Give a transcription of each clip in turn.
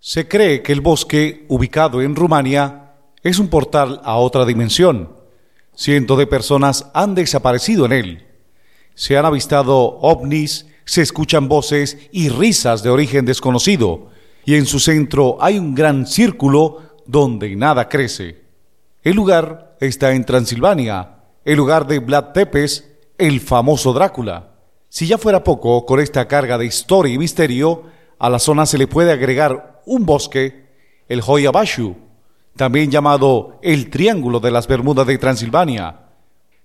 Se cree que el bosque, ubicado en Rumania, es un portal a otra dimensión. Cientos de personas han desaparecido en él. Se han avistado ovnis, se escuchan voces y risas de origen desconocido, y en su centro hay un gran círculo donde nada crece. El lugar está en Transilvania, el lugar de Vlad Tepes, el famoso Drácula. Si ya fuera poco, con esta carga de historia y misterio, a la zona se le puede agregar un bosque, el Hoyabashu, también llamado el Triángulo de las Bermudas de Transilvania.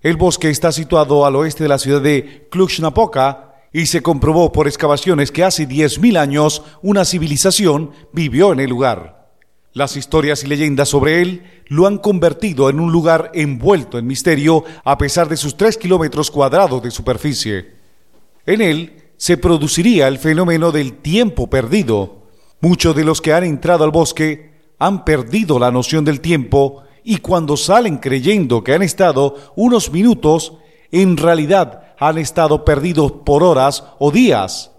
El bosque está situado al oeste de la ciudad de Cluj-Napoca y se comprobó por excavaciones que hace 10.000 años una civilización vivió en el lugar. Las historias y leyendas sobre él lo han convertido en un lugar envuelto en misterio a pesar de sus 3 kilómetros cuadrados de superficie. En él se produciría el fenómeno del tiempo perdido. Muchos de los que han entrado al bosque han perdido la noción del tiempo y cuando salen creyendo que han estado unos minutos, en realidad han estado perdidos por horas o días.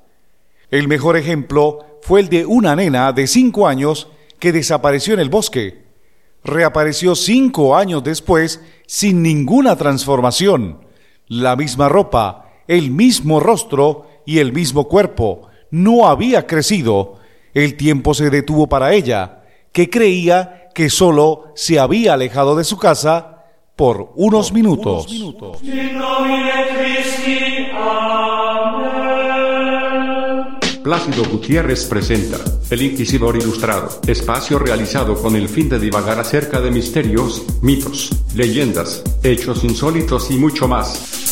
El mejor ejemplo fue el de una nena de cinco años que desapareció en el bosque. Reapareció cinco años después sin ninguna transformación. La misma ropa, el mismo rostro y el mismo cuerpo. No había crecido. El tiempo se detuvo para ella, que creía que solo se había alejado de su casa por unos minutos. Plácido Gutiérrez presenta El Inquisidor Ilustrado, espacio realizado con el fin de divagar acerca de misterios, mitos, leyendas, hechos insólitos y mucho más.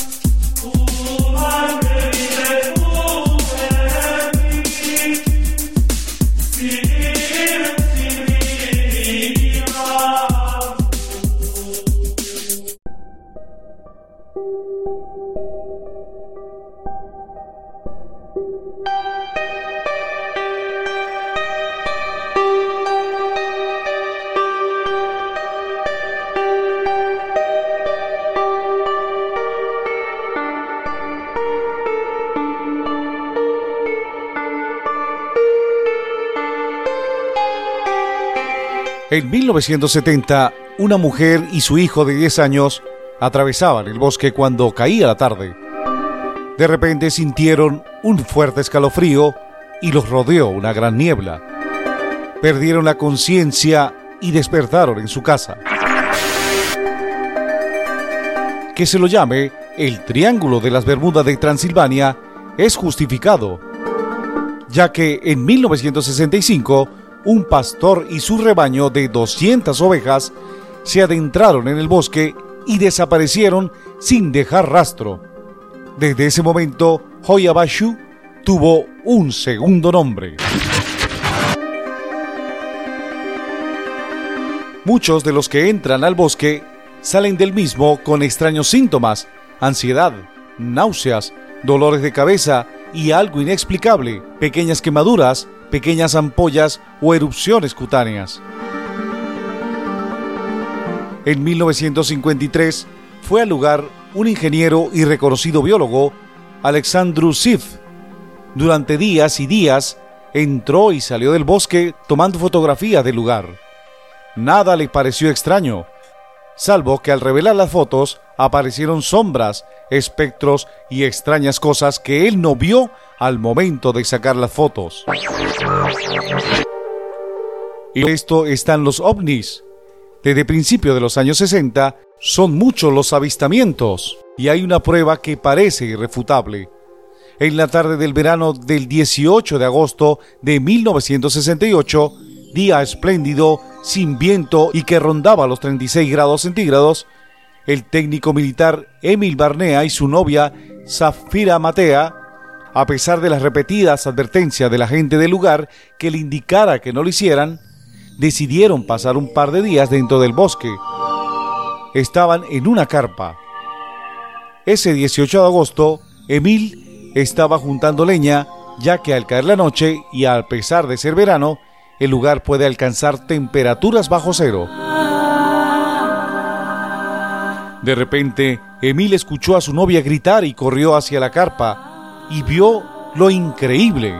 En 1970, una mujer y su hijo de 10 años atravesaban el bosque cuando caía la tarde. De repente sintieron un fuerte escalofrío y los rodeó una gran niebla. Perdieron la conciencia y despertaron en su casa. Que se lo llame el Triángulo de las Bermudas de Transilvania es justificado, ya que en 1965 un pastor y su rebaño de 200 ovejas se adentraron en el bosque y desaparecieron sin dejar rastro. Desde ese momento, Hoyabashu tuvo un segundo nombre. Muchos de los que entran al bosque salen del mismo con extraños síntomas, ansiedad, náuseas, dolores de cabeza y algo inexplicable, pequeñas quemaduras, pequeñas ampollas o erupciones cutáneas. En 1953 fue al lugar un ingeniero y reconocido biólogo, Alexandru Sif. Durante días y días entró y salió del bosque tomando fotografías del lugar. Nada le pareció extraño, salvo que al revelar las fotos aparecieron sombras, espectros y extrañas cosas que él no vio al momento de sacar las fotos. Y esto están los ovnis. Desde principios de los años 60 son muchos los avistamientos y hay una prueba que parece irrefutable. En la tarde del verano del 18 de agosto de 1968, día espléndido, sin viento y que rondaba los 36 grados centígrados, el técnico militar Emil Barnea y su novia Zafira Matea, a pesar de las repetidas advertencias de la gente del lugar que le indicara que no lo hicieran, decidieron pasar un par de días dentro del bosque. Estaban en una carpa. Ese 18 de agosto, Emil estaba juntando leña, ya que al caer la noche y a pesar de ser verano, el lugar puede alcanzar temperaturas bajo cero. De repente, Emil escuchó a su novia gritar y corrió hacia la carpa y vio lo increíble.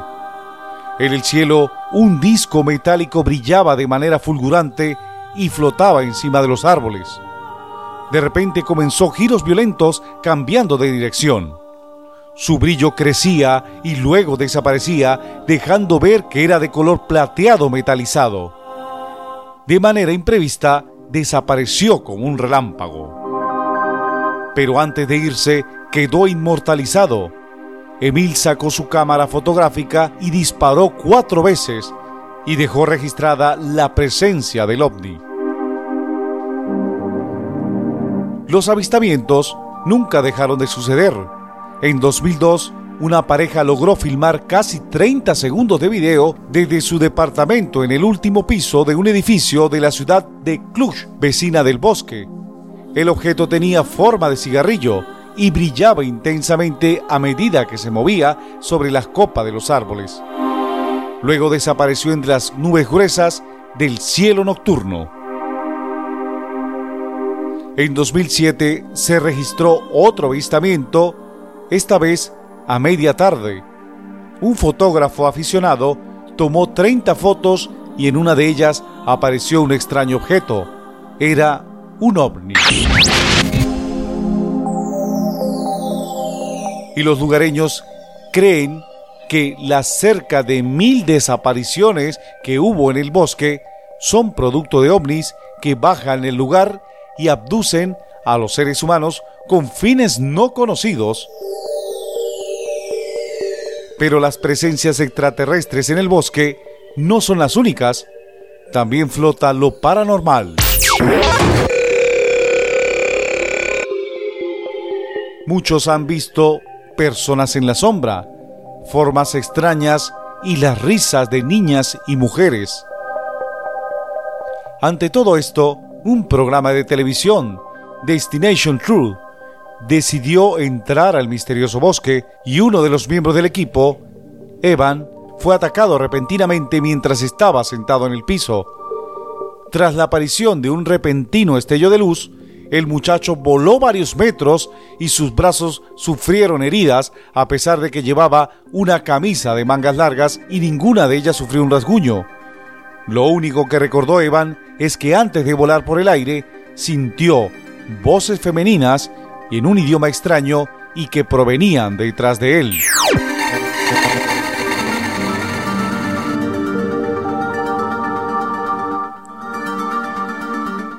En el cielo, un disco metálico brillaba de manera fulgurante y flotaba encima de los árboles. De repente comenzó giros violentos cambiando de dirección. Su brillo crecía y luego desaparecía, dejando ver que era de color plateado metalizado. De manera imprevista, desapareció como un relámpago. Pero antes de irse, quedó inmortalizado. Emil sacó su cámara fotográfica y disparó cuatro veces y dejó registrada la presencia del ovni. Los avistamientos nunca dejaron de suceder. En 2002, una pareja logró filmar casi 30 segundos de video desde su departamento en el último piso de un edificio de la ciudad de Cluj, vecina del bosque. El objeto tenía forma de cigarrillo y brillaba intensamente a medida que se movía sobre las copas de los árboles. Luego desapareció entre las nubes gruesas del cielo nocturno. En 2007 se registró otro avistamiento, esta vez a media tarde. Un fotógrafo aficionado tomó 30 fotos y en una de ellas apareció un extraño objeto. Era un ovni. Y los lugareños creen que las cerca de mil desapariciones que hubo en el bosque son producto de ovnis que bajan el lugar y abducen a los seres humanos con fines no conocidos. Pero las presencias extraterrestres en el bosque no son las únicas. También flota lo paranormal. Muchos han visto personas en la sombra, formas extrañas y las risas de niñas y mujeres. Ante todo esto, un programa de televisión, Destination True, decidió entrar al misterioso bosque y uno de los miembros del equipo, Evan, fue atacado repentinamente mientras estaba sentado en el piso. Tras la aparición de un repentino estello de luz, el muchacho voló varios metros y sus brazos sufrieron heridas a pesar de que llevaba una camisa de mangas largas y ninguna de ellas sufrió un rasguño. Lo único que recordó Evan es que antes de volar por el aire sintió voces femeninas en un idioma extraño y que provenían detrás de él.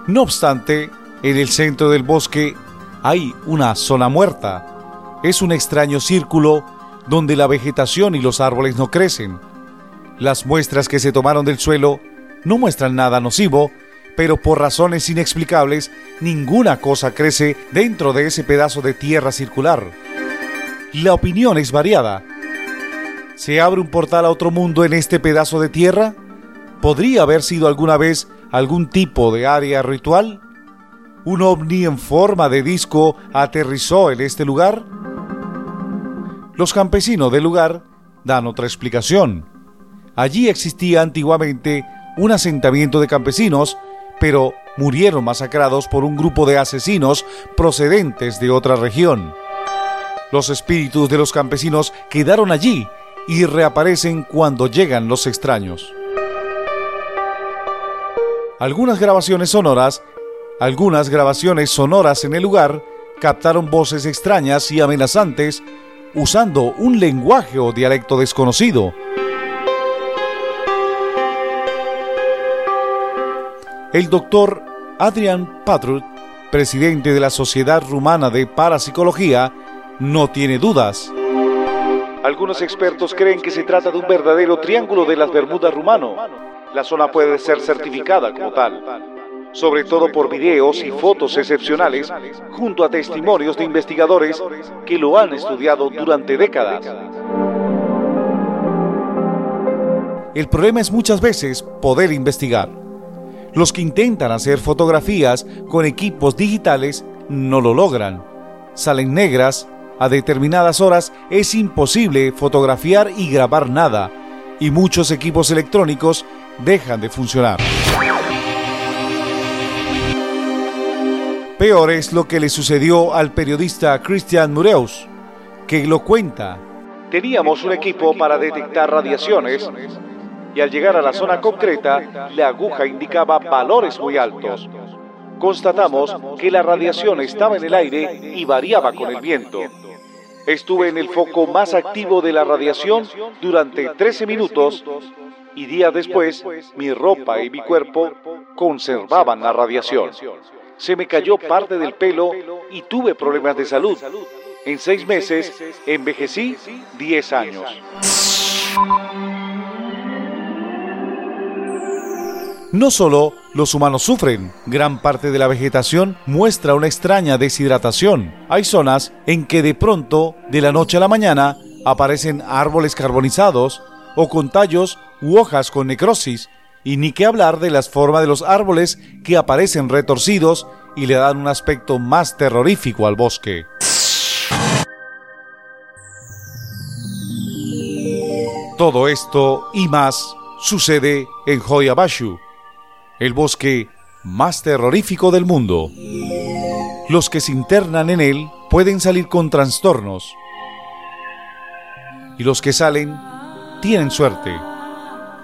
No obstante, en el centro del bosque hay una zona muerta. Es un extraño círculo donde la vegetación y los árboles no crecen. Las muestras que se tomaron del suelo no muestran nada nocivo, pero por razones inexplicables ninguna cosa crece dentro de ese pedazo de tierra circular. La opinión es variada. ¿Se abre un portal a otro mundo en este pedazo de tierra? ¿Podría haber sido alguna vez algún tipo de área ritual? ¿Un ovni en forma de disco aterrizó en este lugar? Los campesinos del lugar dan otra explicación. Allí existía antiguamente un asentamiento de campesinos pero murieron masacrados por un grupo de asesinos procedentes de otra región. Los espíritus de los campesinos quedaron allí y reaparecen cuando llegan los extraños. Algunas grabaciones sonoras, algunas grabaciones sonoras en el lugar captaron voces extrañas y amenazantes usando un lenguaje o dialecto desconocido El doctor Adrian Patrut, presidente de la Sociedad Rumana de Parapsicología, no tiene dudas. Algunos expertos creen que se trata de un verdadero triángulo de las Bermudas rumano. La zona puede ser certificada como tal, sobre todo por videos y fotos excepcionales, junto a testimonios de investigadores que lo han estudiado durante décadas. El problema es muchas veces poder investigar. Los que intentan hacer fotografías con equipos digitales no lo logran. Salen negras, a determinadas horas es imposible fotografiar y grabar nada, y muchos equipos electrónicos dejan de funcionar. Peor es lo que le sucedió al periodista Christian Mureus, que lo cuenta. Teníamos un equipo para detectar radiaciones y al llegar a la zona concreta, la aguja indicaba valores muy altos. Constatamos que la radiación estaba en el aire y variaba con el viento. Estuve en el foco más activo de la radiación durante 13 minutos y días después mi ropa y mi cuerpo conservaban la radiación. Se me cayó parte del pelo y tuve problemas de salud. En seis meses envejecí 10 años. No solo los humanos sufren, gran parte de la vegetación muestra una extraña deshidratación. Hay zonas en que de pronto, de la noche a la mañana, aparecen árboles carbonizados o con tallos u hojas con necrosis, y ni que hablar de las formas de los árboles que aparecen retorcidos y le dan un aspecto más terrorífico al bosque. Todo esto y más sucede en Hoyabashu, el bosque más terrorífico del mundo. Los que se internan en él pueden salir con trastornos y los que salen tienen suerte,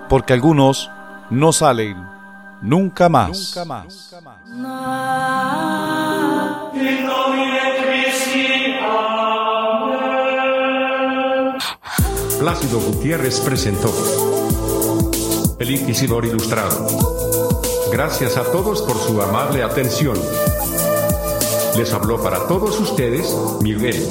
porque algunos no salen nunca más. Nunca más. Plácido Gutiérrez presentó El Inquisidor Ilustrado. Gracias a todos por su amable atención. Les habló para todos ustedes Miguel.